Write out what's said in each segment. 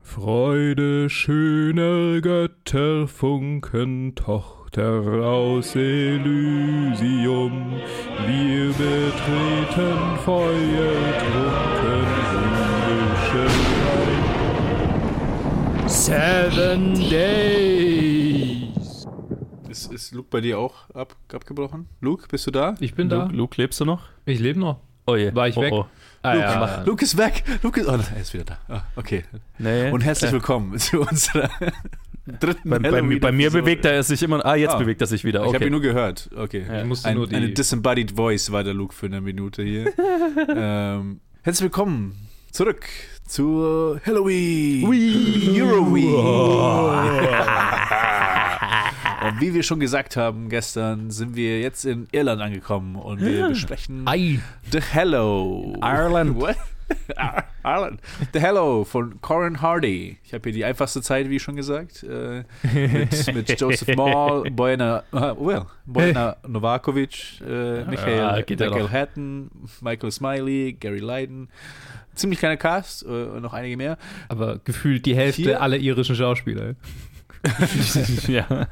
Freude schöner Götterfunken, Tochter aus Elysium, wir betreten feuertrunken himmlische Seven Days. Ist, ist Luke bei dir auch ab, abgebrochen? Luke, bist du da? Ich bin da. Luke, Luke, lebst du noch? Ich lebe noch. Oh je. War ich oh, weg? Oh. Ah, Luke, ja. Luke ist weg. Luke ist, oh, er ist wieder da. Ah, okay. Nee. Und herzlich willkommen zu unserer dritten bei, bei, mir- bei mir bewegt er sich immer. Ah, jetzt Ah. bewegt er sich wieder. Ich habe ihn Okay. nur gehört. Okay. Ja. Ich musste Ein, nur die. eine disembodied voice war der Luke für eine Minute hier. ähm, herzlich willkommen zurück zu Halloween. Halloween. Und wie wir schon gesagt haben gestern, sind wir jetzt in Irland angekommen und wir besprechen Ei. The Hello. Ireland. What? Ir- Ireland. The Hello von Corin Hardy. Ich habe hier die einfachste Zeit, wie schon gesagt. Äh, mit, mit Joseph Mall, Bojana, uh, well, Bojana Novakovic, äh, Michael, Ah, ja Michael. Hatton, Michael Smiley, Gary Leiden. Ziemlich kleiner Cast äh, und noch einige mehr. Aber gefühlt die Hälfte Hier- aller irischen Schauspieler. ja.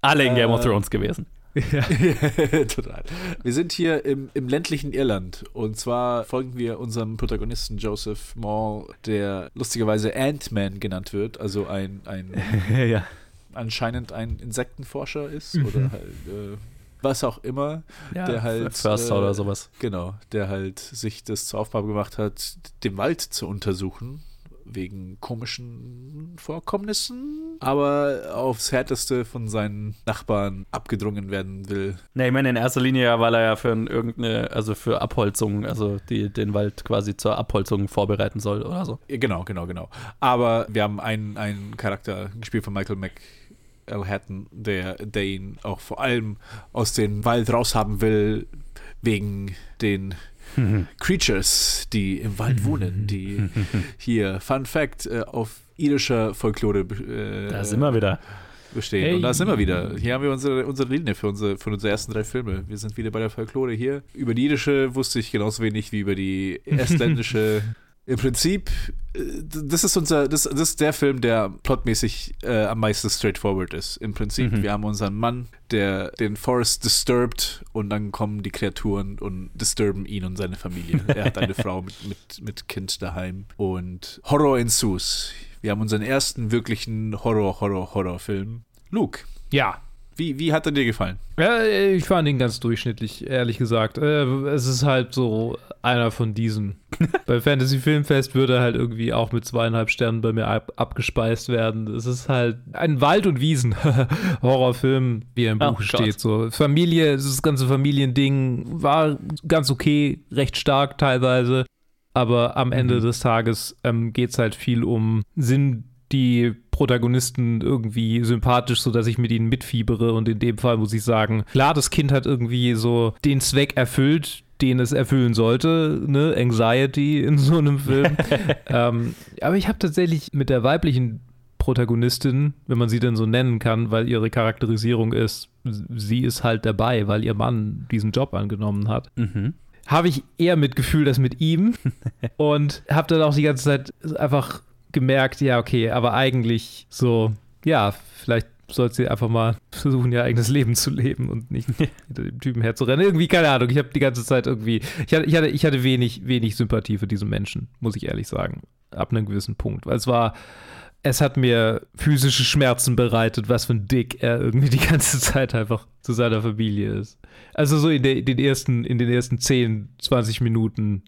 Alle in Game of Äh, Thrones gewesen. Total. Wir sind hier im, im ländlichen Irland und zwar folgen wir unserem Protagonisten Joseph Mall, der lustigerweise Ant-Man genannt wird, also ein, ein ja. anscheinend ein Insektenforscher ist Mhm. oder halt äh, was auch immer, ja. der halt Förster äh, oder sowas. genau, der halt sich das zur Aufgabe gemacht hat, den Wald zu untersuchen wegen komischen Vorkommnissen, aber aufs härteste von seinen Nachbarn abgedrungen werden will. Ne, ich meine in erster Linie ja, weil er ja für ein- irgendeine, also für Abholzung, also die, den Wald quasi zur Abholzung vorbereiten soll oder so. Genau, genau, genau. Aber wir haben einen, einen Charakter gespielt von Michael Mc Hatton, der, der ihn auch vor allem aus dem Wald raushaben will, wegen den Creatures, die im Wald wohnen, die hier, Fun Fact, äh, auf irischer Folklore äh, Da sind wir wieder. bestehen. Hey. Und da sind wir wieder. Hier haben wir unsere, unsere Linie für unsere, für unsere ersten drei Filme. Wir sind wieder bei der Folklore hier. Über die irische wusste ich genauso wenig wie über die estländische. Im Prinzip, äh, das ist unser, das, das ist der Film, der plotmäßig äh, am meisten straightforward ist. Im Prinzip, Mhm. wir haben unseren Mann, der den Forest disturbt und dann kommen die Kreaturen und disturben ihn und seine Familie. er hat eine Frau mit, mit, mit Kind daheim und Horror ensues. Wir haben unseren ersten wirklichen Horror, Horror, Horror-Film. Luke, Ja. Wie, wie hat er dir gefallen? Ja, ich fand ihn ganz durchschnittlich, ehrlich gesagt. Äh, Es ist halt so einer von diesen. bei Fantasy Filmfest würde er halt irgendwie auch mit zweieinhalb Sternen bei mir ab abgespeist werden. Es ist halt ein Wald- und Wiesen-Horrorfilm, wie er im Oh Buch Gott. steht. So Familie, das ganze Familiending war ganz okay, recht stark teilweise. Aber am Ende des Tages ähm, geht es halt viel um Sinn die Protagonisten irgendwie sympathisch, sodass ich mit ihnen mitfiebere. Und in dem Fall muss ich sagen, klar, das Kind hat irgendwie so den Zweck erfüllt, den es erfüllen sollte, ne? Anxiety in so einem Film. ähm, aber ich habe tatsächlich mit der weiblichen Protagonistin, wenn man sie denn so nennen kann, weil ihre Charakterisierung ist, sie ist halt dabei, weil ihr Mann diesen Job angenommen hat Mhm. habe ich eher Mitgefühl das mit ihm und habe dann auch die ganze Zeit einfach gemerkt, ja, okay, aber eigentlich so, ja, vielleicht sollte sie einfach mal versuchen, ihr eigenes Leben zu leben und nicht hinter dem Typen herzurennen. Irgendwie, keine Ahnung, ich habe die ganze Zeit irgendwie, ich hatte, ich hatte, ich hatte wenig, wenig Sympathie für diesen Menschen, muss ich ehrlich sagen, ab einem gewissen Punkt, weil es war, es hat mir physische Schmerzen bereitet, was für ein Dick er irgendwie die ganze Zeit einfach zu seiner Familie ist. Also so in, der, den, ersten, in den ersten 10, 20 Minuten,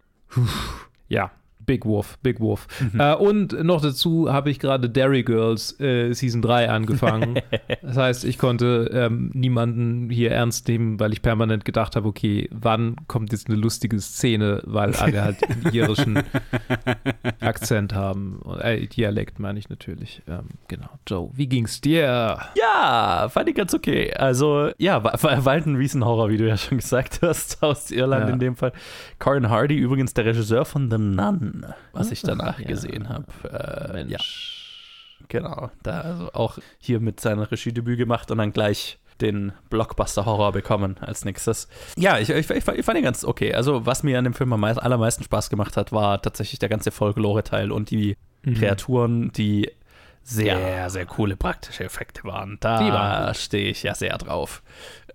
ja, Big Wolf, Big Wolf. Äh, und noch dazu habe ich gerade Dairy Girls äh, Season 3 angefangen. das heißt, ich konnte ähm, niemanden hier ernst nehmen, weil ich permanent gedacht habe, okay, wann kommt jetzt eine lustige Szene, weil alle halt einen irischen Akzent haben. Äh, Dialekt meine ich natürlich. Ähm, genau. Joe, wie ging's dir? Ja, fand ich ganz okay. Also, ja, war halt ein Riesenhorror, wie du ja schon gesagt hast, aus Irland Ja. in dem Fall. Corin Hardy, übrigens der Regisseur von The Nun, was ich danach ja. gesehen habe. Äh, ja, Mensch. genau. Da also auch hier mit seinem Regiedebüt gemacht und dann gleich den Blockbuster-Horror bekommen als nächstes. Ja, ich, ich, ich, ich fand ihn ganz okay. Also, was mir an dem Film am allermeisten Spaß gemacht hat, war tatsächlich der ganze Folklore-Teil und die Mhm. Kreaturen, die sehr, sehr coole praktische Effekte waren. Die waren Da stehe ich ja sehr drauf.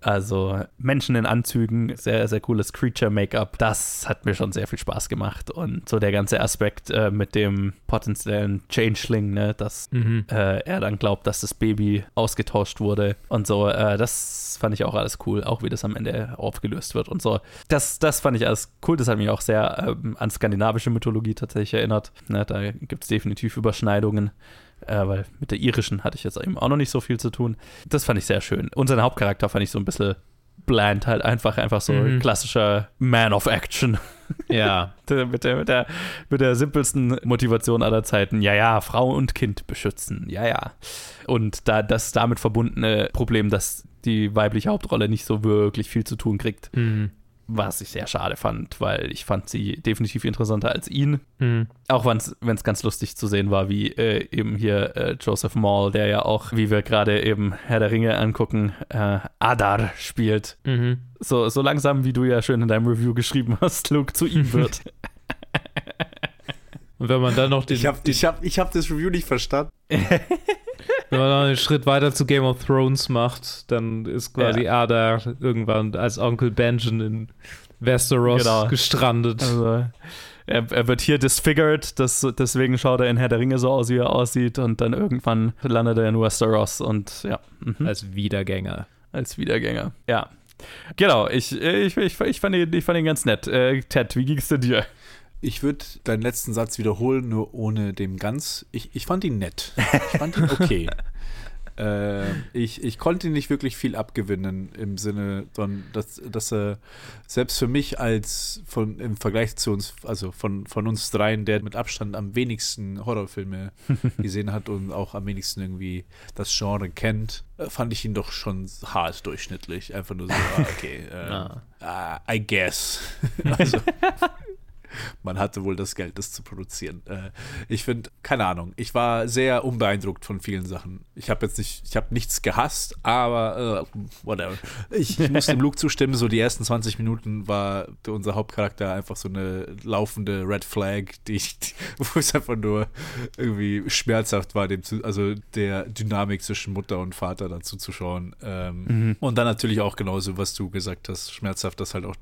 Also Menschen in Anzügen, sehr, sehr cooles Creature-Make-up. Das hat mir schon sehr viel Spaß gemacht. Und so der ganze Aspekt äh, mit dem potenziellen Changeling, ne, dass Mhm. äh, er dann glaubt, dass das Baby ausgetauscht wurde und so. Äh, das fand ich auch alles cool, auch wie das am Ende aufgelöst wird und so. Das, das fand ich alles cool. Das hat mich auch sehr ähm, an skandinavische Mythologie tatsächlich erinnert. Ne, da gibt es definitiv Überschneidungen. Äh, weil mit der irischen hatte ich jetzt eben auch noch nicht so viel zu tun. Das fand ich sehr schön. Und seinen Hauptcharakter fand ich so ein bisschen bland, halt einfach, einfach so Mhm. klassischer Man of Action. Ja. Mit, der, mit, der, mit der simpelsten Motivation aller Zeiten. Ja, ja, Frau und Kind beschützen. Ja, ja. Und da das damit verbundene Problem, dass die weibliche Hauptrolle nicht so wirklich viel zu tun kriegt, Mhm. Was ich sehr schade fand, weil ich fand sie definitiv interessanter als ihn. Mhm. Auch wenn es ganz lustig zu sehen war, wie äh, eben hier äh, Joseph Maul, der ja auch, wie wir gerade eben Herr der Ringe angucken, äh, Adar spielt. Mhm. So, so langsam, wie du ja schön in deinem Review geschrieben hast, Luke zu ihm wird. Und wenn man dann noch den, Ich habe ich hab, ich hab das Review nicht verstanden. wenn man noch einen Schritt weiter zu Game of Thrones macht, dann ist quasi Ada irgendwann als Onkel Benjen in Westeros Genau. gestrandet. Also, er, er wird hier disfigured, das, deswegen schaut er in Herr der Ringe so aus, wie er aussieht, und dann irgendwann landet er in Westeros und ja, mhm. Als Wiedergänger. als Wiedergänger. Ja. Genau, ich, ich, ich, ich, fand, ihn, ich fand ihn ganz nett. Äh, Ted, wie ging es denn dir? Ich würde deinen letzten Satz wiederholen, nur ohne dem ganz. Ich, ich fand ihn nett. Ich fand ihn okay. äh, ich, ich konnte ihn nicht wirklich viel abgewinnen im Sinne, von, dass, dass er selbst für mich als von im Vergleich zu uns, also von, von uns dreien, der mit Abstand am wenigsten Horrorfilme gesehen hat und auch am wenigsten irgendwie das Genre kennt, äh, fand ich ihn doch schon hart durchschnittlich. Einfach nur so, ah, okay, ähm, ah, I guess. also, man hatte wohl das Geld, das zu produzieren. Äh, ich finde, keine Ahnung, ich war sehr unbeeindruckt von vielen Sachen. Ich habe jetzt nicht, ich habe nichts gehasst, aber äh, whatever. Ich, ich muss dem Luke zustimmen, so die ersten 20 Minuten war unser Hauptcharakter einfach so eine laufende Red Flag, die ich, die, wo es einfach nur irgendwie schmerzhaft war, dem zu, also der Dynamik zwischen Mutter und Vater dazu zu schauen. Ähm, Und dann natürlich auch genauso, was du gesagt hast, schmerzhaft, dass halt auch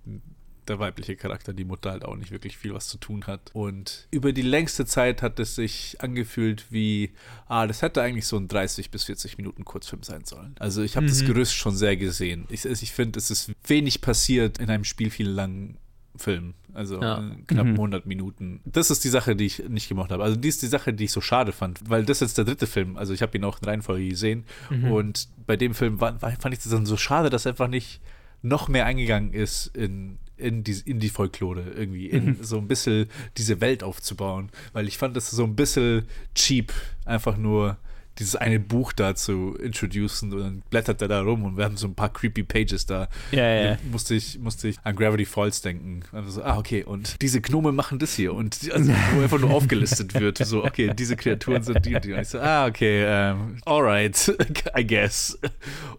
der weibliche Charakter, die Mutter halt auch nicht wirklich viel was zu tun hat. Und über die längste Zeit hat es sich angefühlt wie, ah, das hätte eigentlich so ein 30 bis 40 Minuten Kurzfilm sein sollen. Also ich habe das Gerüst schon sehr gesehen. Ich, ich finde, es ist wenig passiert in einem Spiel viel langen Film. Also Ja. äh, knapp Mhm. 100 Minuten. Das ist die Sache, die ich nicht gemacht habe. Also die ist die Sache, die ich so schade fand, weil das ist jetzt der dritte Film. Also ich habe ihn auch in Reihenfolge gesehen und bei dem Film war, war, fand ich das dann so schade, dass einfach nicht noch mehr eingegangen ist in, in, die, in die Folklore irgendwie, in so ein bisschen diese Welt aufzubauen. Weil ich fand das so ein bisschen cheap, einfach nur dieses eine Buch da zu introducen und dann blättert er da rum und wir haben so ein paar creepy Pages da. Ja, ja. Da Musste ich, musste ich an Gravity Falls denken. Also so, ah, okay, und diese Gnome machen das hier und die, also, wo einfach nur aufgelistet wird. So, okay, diese Kreaturen sind die und die. Und ich so, ah, okay, ähm, alright, I guess.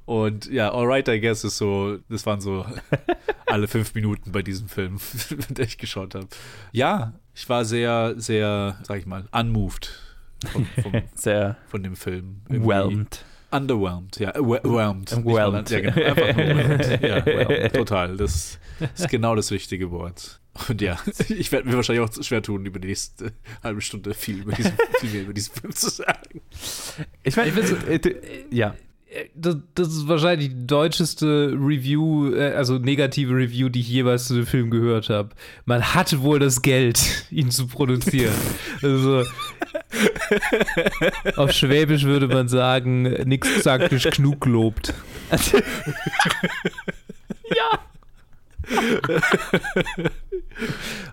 Und ja, alright, I guess ist so, das waren so alle fünf Minuten bei diesem Film, den ich geschaut habe. Ja, ich war sehr, sehr, sag ich mal, unmoved von, Sehr von dem Film. Irgendwie whelmed. Underwhelmed, ja. Whelmed. Whelmed. Ja, genau. Einfach nur whelmed. Ja, whelmed. Total. Das ist genau das richtige Wort. Und ja, ich werde mir wahrscheinlich auch schwer tun, über die nächste halbe Stunde viel, über diesen, viel mehr über diesen Film zu sagen. Ich meine, äh, ja. Das, das ist wahrscheinlich die deutscheste Review, äh, also negative Review, die ich jeweils zu dem Film gehört habe. Man hatte wohl das Geld, ihn zu produzieren. Also, auf Schwäbisch würde man sagen, nix gesagt, nicht genug gelobt. ja.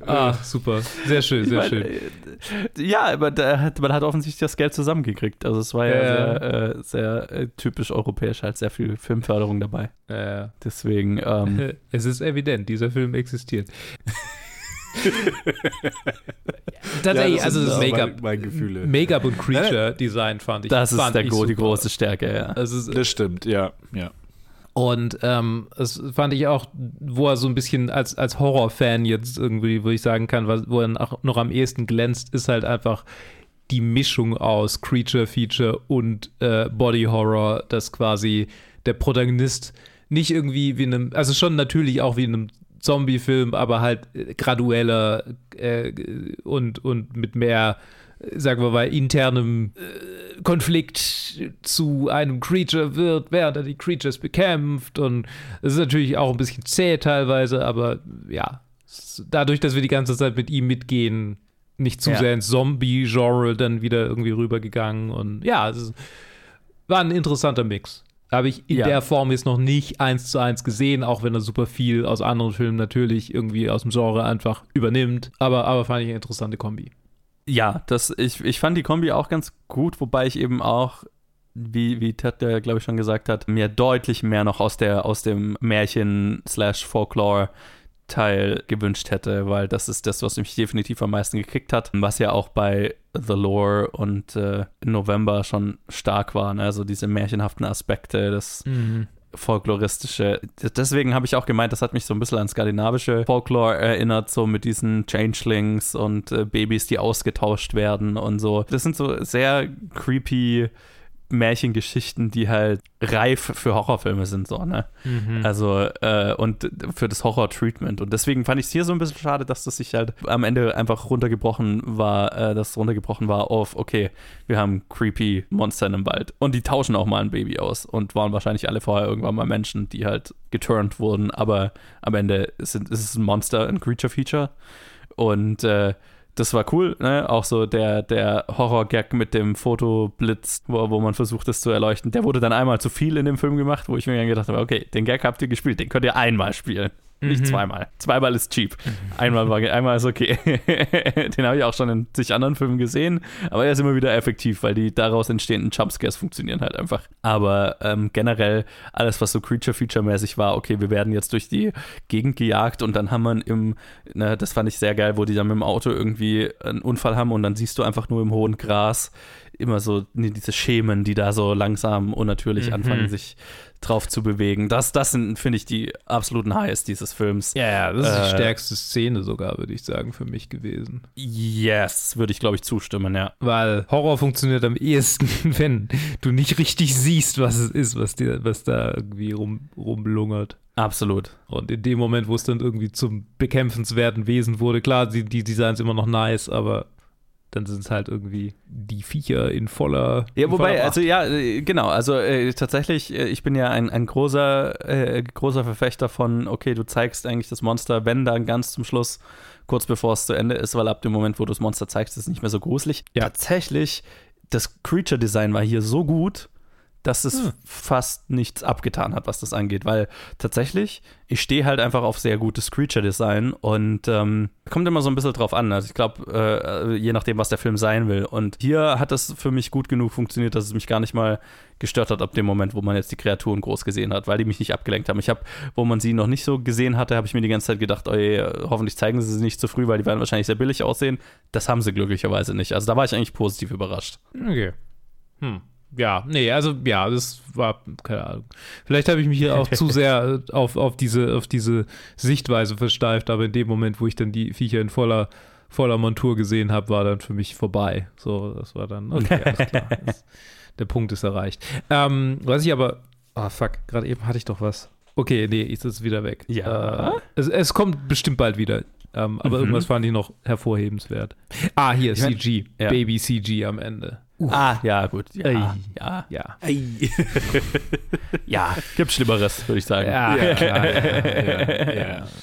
Ah, super. Sehr schön, sehr mein, schön. äh, Ja, aber hat, man hat offensichtlich das Geld zusammengekriegt. Also es war ja, Ja, sehr, äh, sehr äh, typisch europäisch, halt sehr viel Filmförderung dabei. Ja, Deswegen, ähm. Es ist evident, dieser Film existiert. Tatsächlich, das also das Make-up. Make-up und Creature-Design fand ich das ist fand der, ich gro- die super. große Stärke, ja. Also es, Das stimmt, ja. ja. Und ähm, das fand ich auch, wo er so ein bisschen als, als Horrorfan jetzt irgendwie, wo ich sagen kann, was, wo er auch noch am ehesten glänzt, ist halt einfach die Mischung aus Creature Feature und äh, Body Horror, dass quasi der Protagonist nicht irgendwie wie in einem, also schon natürlich auch wie in einem Zombie-Film, aber halt gradueller äh, und, und mit mehr, sagen wir mal, internem äh, Konflikt zu einem Creature wird, während er die Creatures bekämpft. Und es ist natürlich auch ein bisschen zäh teilweise, aber ja, dadurch, dass wir die ganze Zeit mit ihm mitgehen, nicht zu Ja. sehr ins Zombie-Genre dann wieder irgendwie rübergegangen. Und ja, es ist, war ein interessanter Mix. Habe ich in Ja. der Form jetzt noch nicht eins zu eins gesehen, auch wenn er super viel aus anderen Filmen natürlich irgendwie aus dem Genre einfach übernimmt. Aber, aber fand ich eine interessante Kombi. Ja, das, ich, ich fand die Kombi auch ganz gut, wobei ich eben auch, wie, wie Ted, der glaube ich schon gesagt hat, mir deutlich mehr noch aus, der, aus dem Märchen-Folklore-Teil gewünscht hätte, weil das ist das, was mich definitiv am meisten gekickt hat, was ja auch bei The Lore und äh, November schon stark war, ne? also diese märchenhaften Aspekte, das folkloristische. Deswegen habe ich auch gemeint, das hat mich so ein bisschen an skandinavische Folklore erinnert, so mit diesen Changelings und äh, Babys, die ausgetauscht werden und so. Das sind so sehr creepy Märchengeschichten, die halt reif für Horrorfilme sind, so, ne? Also, äh, und für das Horror-Treatment. Und deswegen fand ich es hier so ein bisschen schade, dass das sich halt am Ende einfach runtergebrochen war, äh, das runtergebrochen war auf, okay, wir haben creepy Monster in einem Wald. Und die tauschen auch mal ein Baby aus und waren wahrscheinlich alle vorher irgendwann mal Menschen, die halt geturnt wurden, aber am Ende ist, ist es ein Monster, ein Creature-Feature. Und äh, das war cool, ne? Auch so der, der Horror-Gag mit dem Fotoblitz, wo, wo man versucht, das zu erleuchten. Der wurde dann einmal zu viel in dem Film gemacht, wo ich mir dann gedacht habe, okay, den Gag habt ihr gespielt, den könnt ihr einmal spielen. Nicht zweimal. Zweimal ist cheap. Einmal, war, einmal ist okay. Den habe ich auch schon in zig anderen Filmen gesehen, aber er ist immer wieder effektiv, weil die daraus entstehenden Jumpscares funktionieren halt einfach. Aber ähm, generell alles, was so Creature-Feature-mäßig war, okay, wir werden jetzt durch die Gegend gejagt und dann haben wir im, ne, das fand ich sehr geil, wo die dann mit dem Auto irgendwie einen Unfall haben und dann siehst du einfach nur im hohen Gras immer so ne, diese Schemen, die da so langsam unnatürlich Mhm. anfangen, sich drauf zu bewegen. Das, das sind, finde ich, die absoluten Highs dieses Films. Ja, ja, das ist die Äh, stärkste Szene sogar, würde ich sagen, für mich gewesen. Yes, würde ich, glaube ich, zustimmen, ja. Weil Horror funktioniert am ehesten, wenn du nicht richtig siehst, was es ist, was, dir, was da irgendwie rum, rumlungert. Absolut. Und in dem Moment, wo es dann irgendwie zum bekämpfenswerten Wesen wurde, klar, die, die Designs immer noch nice, aber dann sind es halt irgendwie die Viecher in voller. Ja, in wobei, voller also ja, äh, genau, also äh, tatsächlich, äh, ich bin ja ein, ein großer, äh, großer Verfechter von, okay, du zeigst eigentlich das Monster, wenn dann ganz zum Schluss, kurz bevor es zu Ende ist, weil ab dem Moment, wo du das Monster zeigst, ist es nicht mehr so gruselig. Ja. Tatsächlich, das Creature-Design war hier so gut, dass es Hm. fast nichts abgetan hat, was das angeht, weil tatsächlich, ich stehe halt einfach auf sehr gutes Creature-Design und ähm, kommt immer so ein bisschen drauf an. Also ich glaube, äh, je nachdem, was der Film sein will. Und hier hat es für mich gut genug funktioniert, dass es mich gar nicht mal gestört hat ab dem Moment, wo man jetzt die Kreaturen groß gesehen hat, weil die mich nicht abgelenkt haben. Ich habe, wo man sie noch nicht so gesehen hatte, habe ich mir die ganze Zeit gedacht, oh je, hoffentlich zeigen sie sie nicht zu früh, weil die werden wahrscheinlich sehr billig aussehen. Das haben sie glücklicherweise nicht. Also da war ich eigentlich positiv überrascht. Okay. Hm. Ja, nee, also ja, das war, keine Ahnung. Vielleicht habe ich mich hier auch zu sehr äh, auf, auf, diese, auf diese Sichtweise versteift, aber in dem Moment, wo ich dann die Viecher in voller, voller Montur gesehen habe, war dann für mich vorbei. So, das war dann, okay, alles klar. Das, der Punkt ist erreicht. Ähm, was ich aber, ah fuck, gerade eben hatte ich doch was. Okay, nee, ist es wieder weg. Ja. Äh, es, es kommt bestimmt bald wieder. Ähm, aber Mhm. irgendwas fand ich noch hervorhebenswert. Ah, hier, Ich mein- CG. ja. Baby CG am Ende. Ah, ja, gut. Ja, Ey. ja, Ja. Ei. ja. Gibt Schlimmeres, würde ich sagen. Ja, Ja. klar. Ja, ja.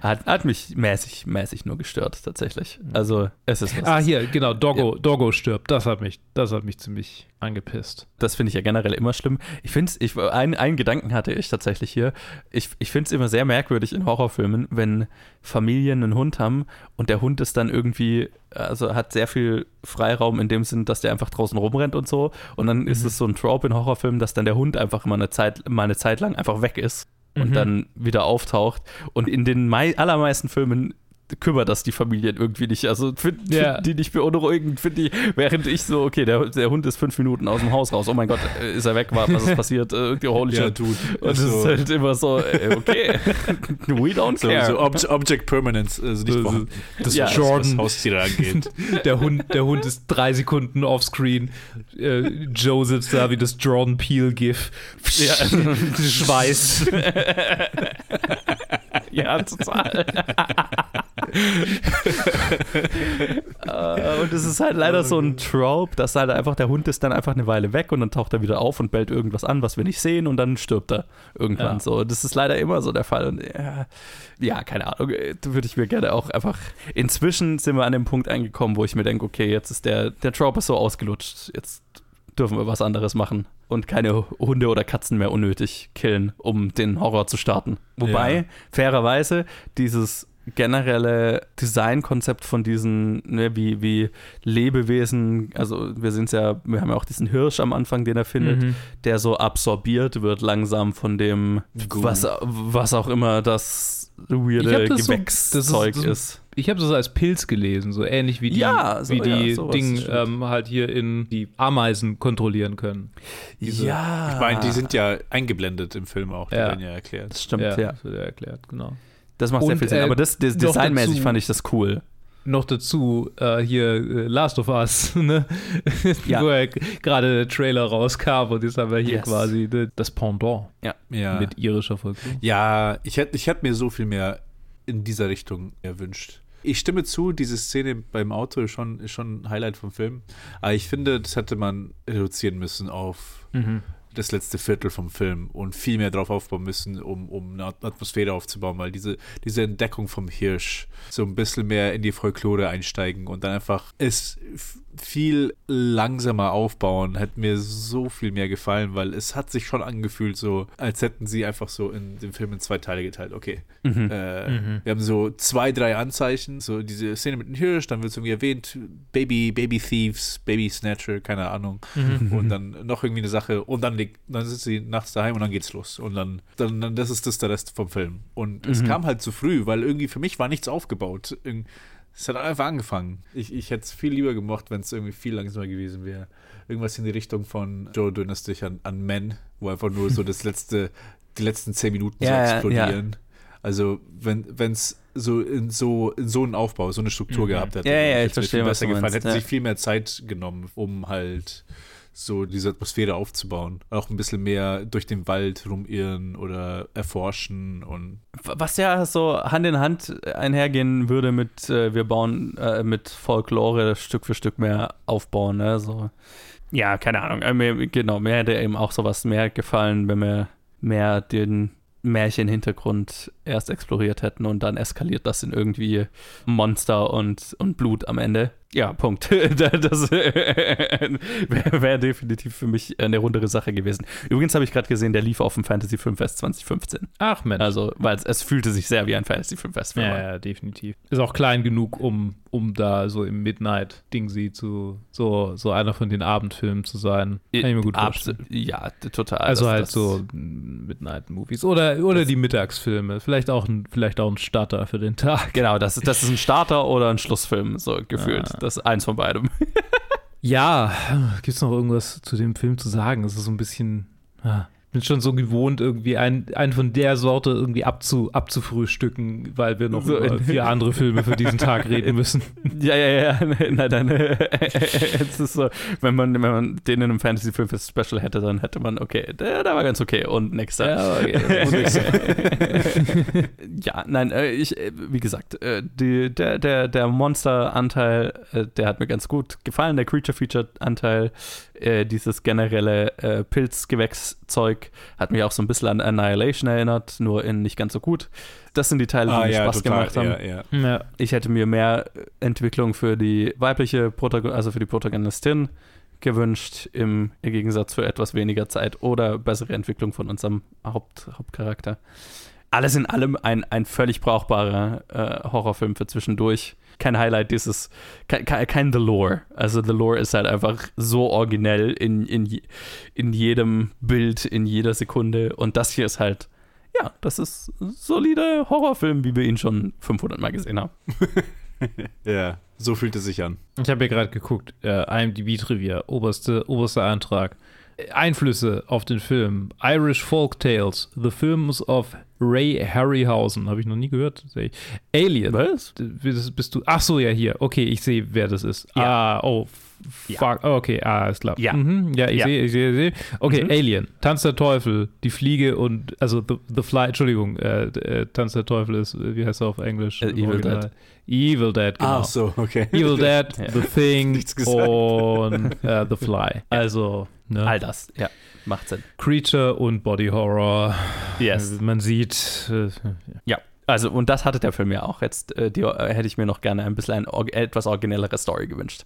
Hat, hat mich mäßig, mäßig nur gestört, tatsächlich. Also, es ist was. Ah, hier, genau, Doggo, Doggo stirbt. Das hat mich, das hat mich ziemlich angepisst. Das finde ich ja generell immer schlimm. Ich finde ich, ein, einen Gedanken hatte ich tatsächlich hier. Ich, ich finde es immer sehr merkwürdig in Horrorfilmen, wenn Familien einen Hund haben und der Hund ist dann irgendwie, also hat sehr viel Freiraum in dem Sinn, dass der einfach draußen rumrennt und so. Und dann ist es so ein Trope in Horrorfilmen, dass dann der Hund einfach mal eine Zeit, mal eine Zeit lang einfach weg ist und Mhm. dann wieder auftaucht. Und in den mei allermeisten Filmen kümmert das die Familien irgendwie nicht. Also finden Ja. die nicht beunruhigend, finde ich, während ich so, okay, der, der Hund ist fünf Minuten aus dem Haus raus. Oh mein Gott, äh, ist er weg? Was ist passiert? Äh, Irgendwie holy Ja, shit. Dude. Und es ist halt immer so, äh, okay, we don't so, care. so Ob Object Permanence, also nicht So. Das ja. was, Jordan. was Haustiere angeht. Der Hund, der Hund ist drei Sekunden offscreen. Äh, Joe sitzt da wie das Jordan Peele-GIF. Ja. Schweiß. Ja, total. Äh, und es ist halt leider so ein Trope, dass halt einfach der Hund ist dann einfach eine Weile weg und dann taucht er wieder auf und bellt irgendwas an, was wir nicht sehen und dann stirbt er irgendwann Ja. so. Das ist leider immer so der Fall. Und ja, ja, keine Ahnung, äh, da würde ich mir gerne auch einfach. Inzwischen sind wir an dem Punkt angekommen, wo ich mir denke, okay, jetzt ist der, der Trope ist so ausgelutscht. Jetzt dürfen wir was anderes machen und keine Hunde oder Katzen mehr unnötig killen, um den Horror zu starten. Wobei, Ja. fairerweise, dieses generelle Designkonzept von diesen, ne, wie, wie Lebewesen, also wir sind ja, wir haben ja auch diesen Hirsch am Anfang, den er findet, Mhm. der so absorbiert wird langsam von dem, was, was auch immer das weirde das so- Gewächszeug das ist- ist. Ich habe das als Pilz gelesen, so ähnlich wie die, Ja, so, wie die ja, Dinge ähm, halt hier in die Ameisen kontrollieren können. Diese- ja. Ich meine, die sind ja eingeblendet im Film auch, die Ja. werden ja erklärt. Das stimmt, ja. Das wird ja erklärt, genau. Das macht sehr Und, viel Sinn. äh, Aber das, das designmäßig dazu- fand ich das cool. Noch dazu äh, hier äh, Last of Us, ne? Ja. wo ja gerade der Trailer rauskam und jetzt haben wir hier Yes. quasi ne, das Pendant Ja, mit irischer Folklore. ja ich hätte ich hätt mir so viel mehr in dieser Richtung erwünscht. Ich stimme zu, diese Szene beim Auto ist schon, ist schon ein Highlight vom Film. Aber ich finde, das hätte man reduzieren müssen auf Mhm. Das letzte Viertel vom Film und viel mehr drauf aufbauen müssen, um, um eine At- Atmosphäre aufzubauen, weil diese, diese Entdeckung vom Hirsch so ein bisschen mehr in die Folklore einsteigen und dann einfach es viel langsamer aufbauen, hätte mir so viel mehr gefallen, weil es hat sich schon angefühlt so, als hätten sie einfach so in den Film in zwei Teile geteilt. Okay, Mhm. äh, Mhm. wir haben so zwei, drei Anzeichen, so diese Szene mit dem Hirsch, dann wird es irgendwie erwähnt, Baby, Baby Thieves, Baby Snatcher, keine Ahnung Mhm. und dann noch irgendwie eine Sache und dann liegt, dann sind sie nachts daheim und dann geht's los und dann, dann, dann das ist das der Rest vom Film und es Mhm. kam halt zu früh, weil irgendwie für mich war nichts aufgebaut. Irg- Es hat einfach angefangen. Ich, ich hätte es viel lieber gemocht, wenn es irgendwie viel langsamer gewesen wäre. Irgendwas in die Richtung von Joe, dich an, an Men, wo einfach nur so das letzte, die letzten zehn Minuten so Ja, ja, explodieren. Also wenn es so in so in so einen Aufbau, so eine Struktur Mhm. gehabt hätte, Ja, ja, ich hätte mir verstehe, viel was besser gefallen. ja. sich viel mehr Zeit genommen, um halt so diese Atmosphäre aufzubauen. Auch ein bisschen mehr durch den Wald rumirren oder erforschen und Was ja so Hand in Hand einhergehen würde mit, äh, wir bauen äh, mit Folklore Stück für Stück mehr aufbauen, ne? So. Ja, keine Ahnung. Äh, mir, genau, mir hätte eben auch sowas mehr gefallen, wenn wir mehr den Märchenhintergrund erst exploriert hätten und dann eskaliert das in irgendwie Monster und, und Blut am Ende. Ja, Punkt. das wäre wär definitiv für mich eine rundere Sache gewesen. Übrigens habe ich gerade gesehen, der lief auf dem Fantasy Filmfest 2015. Ach Mensch. Also, weil es, es fühlte sich sehr wie ein Fantasy Filmfest. ja, ja, definitiv. Ist auch klein genug, um, um da so im Midnight-Ding zu, so, so einer von den Abendfilmen zu sein. Kann ich mir gut vorstellen. Ja, total. Also Das- halt das- so Midnight-Movies. Oder, oder Das- die Mittagsfilme. Vielleicht auch ein, vielleicht auch ein Starter für den Tag. Genau, das ist, das ist ein Starter oder ein Schlussfilm, so gefühlt. Ah. Das ist eins von beidem. Ja, gibt es noch irgendwas zu dem Film zu sagen? Es ist so ein bisschen. ah, bin schon so gewohnt, irgendwie einen, einen von der Sorte irgendwie abzu, abzufrühstücken, weil wir noch So über in- vier andere Filme für diesen Tag reden müssen. ja, ja, ja. Nein, nein. es ist so, wenn man, wenn man den in einem Fantasy Film Special hätte, dann hätte man, okay, der, der war ganz okay. Und nächster. Ja, okay. Und nächster. ja, nein, äh, ich, äh, wie gesagt, äh, die, der, der, der Monster-Anteil, der hat mir ganz gut gefallen. Der Creature-Feature-Anteil, äh, dieses generelle äh, Pilzgewächszeug, hat mich auch so ein bisschen an Annihilation erinnert, nur in nicht ganz so gut. Das sind die Teile, die mir Spaß gemacht haben. Ah, ja, ja. ja. Ich hätte mir mehr Entwicklung für die weibliche Protagonistin, also für die Protagonistin gewünscht, im Gegensatz für etwas weniger Zeit oder bessere Entwicklung von unserem Haupt, Hauptcharakter. Alles in allem ein, ein völlig brauchbarer äh, Horrorfilm für zwischendurch. Kein Highlight dieses, kein, kein, The Lore. Also The Lore ist halt einfach so originell in, in, in jedem Bild, in jeder Sekunde. Und das hier ist halt ja, das ist ein solider Horrorfilm, wie wir ihn schon 500 Mal gesehen haben. Ja, so fühlt es sich an. Ich habe hier gerade geguckt, äh, IMDb-Trivia, oberste, oberster Eintrag. Einflüsse auf den Film. Irish Folk Tales, The Films of Ray Harryhausen. Habe ich noch nie gehört. Alien. Was? Bist, bist du? Ach so, ja, hier. Okay, ich sehe, wer das ist. Ja. Ah, oh. Fuck. Oh, okay, ah, ist klar. Ja. Mhm, ja, ich Ja. sehe, ich sehe, ich sehe. Okay, Mhm. Alien. Tanz der Teufel, die Fliege und, also The, the Fly, Entschuldigung, äh, äh, Tanz der Teufel ist, äh, wie heißt er auf Englisch? Äh, Evil Original? Evil Dead, genau. Ach so, okay. Evil Dead, Ja. The Thing und äh, The Fly. Also, ne? All das, ja, macht Sinn. Creature und Body Horror. Yes. Man sieht, äh, Ja, also und das hatte der Film ja auch. Jetzt äh, die, äh, hätte ich mir noch gerne ein bisschen eine etwas originellere Story gewünscht.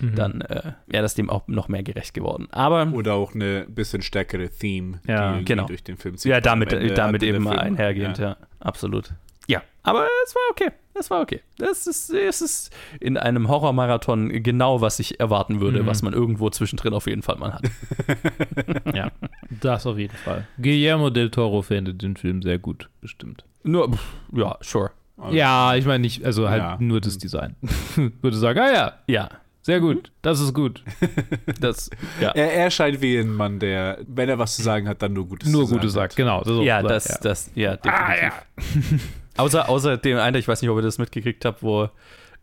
mhm. Dann äh, wäre das dem auch noch mehr gerecht geworden. Aber Oder auch eine bisschen stärkere Theme, Ja, die genau. durch den Film zieht. ja, damit, Ende damit der eben Film- einhergehend, ja. absolut. Ja, aber es war okay. Es war okay. Es ist, es ist in einem Horrormarathon genau, was ich erwarten würde, Mhm. was man irgendwo zwischendrin auf jeden Fall mal hat. ja, das auf jeden Fall. Guillermo del Toro findet den Film sehr gut, bestimmt. Nur, pff, ja, sure. Also, Ja, ich meine nicht, also halt Ja. nur das Design. Würde sagen, ah ja, Ja, sehr gut, das ist gut. das, ja. Er, er scheint wie ein Mann, der, wenn er was zu sagen hat, dann nur Gutes nur zu Gutes sagen sagt, genau. So, Ja, so, das, ja. das, ja, definitiv. Ah, ja. Außer, außer dem einen, ich weiß nicht, ob ihr das mitgekriegt habt, wo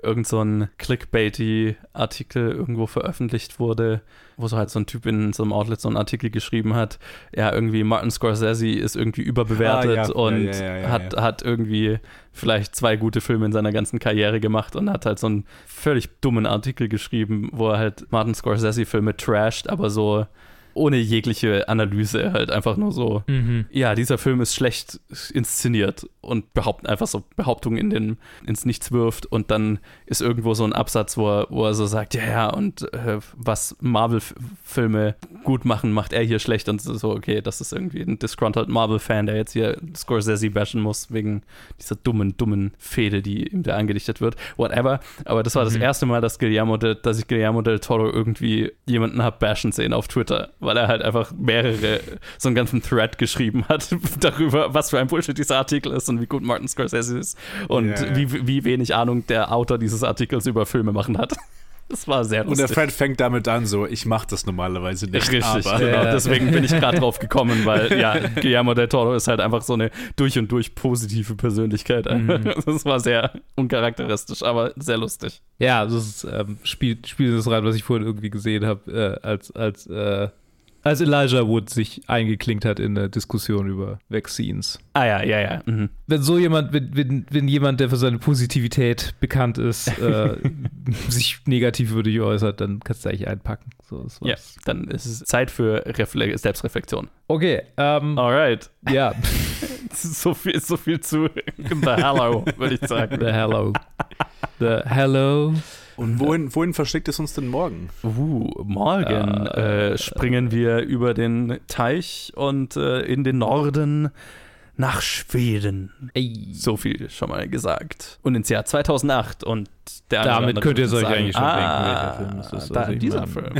irgend so ein Clickbaity-Artikel irgendwo veröffentlicht wurde, wo so halt so ein Typ in so einem Outlet so einen Artikel geschrieben hat, ja, irgendwie Martin Scorsese ist irgendwie überbewertet Ah, ja. und Ja, ja, hat, hat irgendwie vielleicht zwei gute Filme in seiner ganzen Karriere gemacht und hat halt so einen völlig dummen Artikel geschrieben, wo er halt Martin Scorsese-Filme trasht, aber so ohne jegliche Analyse, halt einfach nur so Mhm. ja, dieser Film ist schlecht inszeniert und behaupten einfach so Behauptungen in den, ins Nichts wirft und dann ist irgendwo so ein Absatz, wo er, wo er so sagt, ja, ja, und äh, was Marvel-Filme gut machen, macht er hier schlecht und so, okay, das ist irgendwie ein disgruntled Marvel-Fan, der jetzt hier Scorsese bashen muss wegen dieser dummen, dummen Fehde, die ihm da angedichtet wird, whatever, aber das war das Mhm. erste Mal, dass Guillermo del, dass ich Guillermo del Toro irgendwie jemanden hab bashen sehen auf Twitter, weil er halt einfach mehrere, so einen ganzen Thread geschrieben hat darüber, was für ein Bullshit dieser Artikel ist und wie gut Martin Scorsese ist und Ja, ja. Wie, wie wenig Ahnung der Autor dieses Artikels über Filme machen hat. Das war sehr Und der lustig. Fred fängt damit an, so, ich mache das normalerweise nicht. Richtig, aber genau. Ja. Deswegen bin ich gerade drauf gekommen, weil ja, Guillermo del Toro ist halt einfach so eine durch und durch positive Persönlichkeit. Mhm. Das war sehr uncharakteristisch, aber sehr lustig. Ja, das ist, ähm, spielt, spielt das rein, was ich vorhin irgendwie gesehen habe, äh, als, als, äh, als Elijah Wood sich eingeklinkt hat in eine Diskussion über Vaccines. Ah ja, ja, ja. Mhm. Wenn so jemand, wenn, wenn, wenn jemand, der für seine Positivität bekannt ist, äh, sich negativ über dich äußert, dann kannst du eigentlich einpacken. So, Ja, dann ist es Zeit für Refle Selbstreflexion. Okay, ähm, Alright. ja, So viel, so viel zu The Hello, würde ich sagen. the hello. The hello. Und wohin, wohin verschickt es uns denn morgen? Uh, morgen Äh, äh, springen wir über den Teich und äh, in den Norden nach Schweden. Ey. So viel schon mal gesagt. Und ins Jahr 2008 und Damit könnt ihr es euch eigentlich schon ah, denken, welcher Film es ist. Da, Also dieser Film.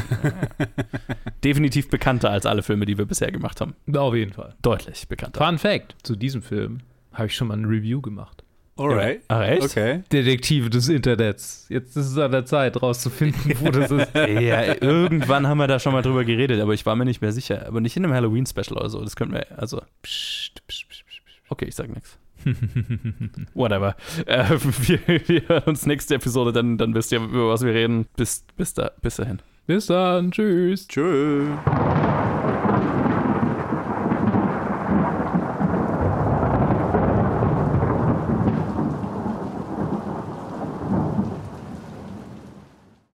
Definitiv bekannter als alle Filme, die wir bisher gemacht haben. Auf jeden Fall. Deutlich bekannter. Fun Fact: Zu diesem Film habe ich schon mal ein Review gemacht. Alright. Ah, echt? Okay. Detektive des Internets. Jetzt ist es an der Zeit, rauszufinden, wo das ist. Ja, irgendwann haben wir da schon mal drüber geredet, aber ich war mir nicht mehr sicher. Aber nicht in einem Halloween-Special oder so. Das können wir, also. Psst, psst, psst. Okay, ich sag nichts. Whatever. Äh, wir, wir hören uns nächste Episode, dann, dann wisst ihr, über was wir reden. Bis, bis, da, bis dahin. Bis dann. Tschüss. Tschüss.